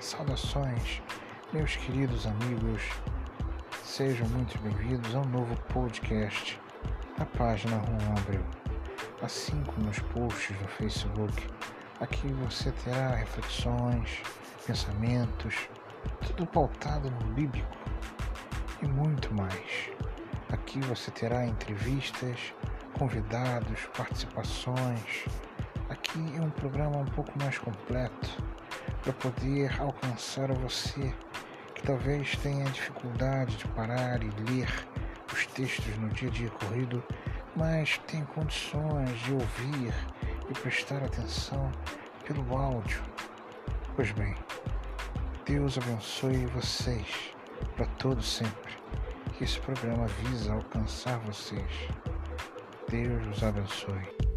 Saudações, meus queridos amigos. Sejam muito bem-vindos ao novo podcast da página Juan Abreu. Assim como nos posts no Facebook, aqui você terá reflexões, pensamentos, tudo pautado no bíblico e muito mais. Aqui você terá entrevistas, convidados, participações. Aqui é um programa um pouco mais completo para poder alcançar você que talvez tenha dificuldade de parar e ler os textos no dia a dia corrido, mas tem condições de ouvir e prestar atenção pelo áudio. Pois bem, Deus abençoe vocês para todos sempre. Que esse programa visa alcançar vocês. Deus os abençoe.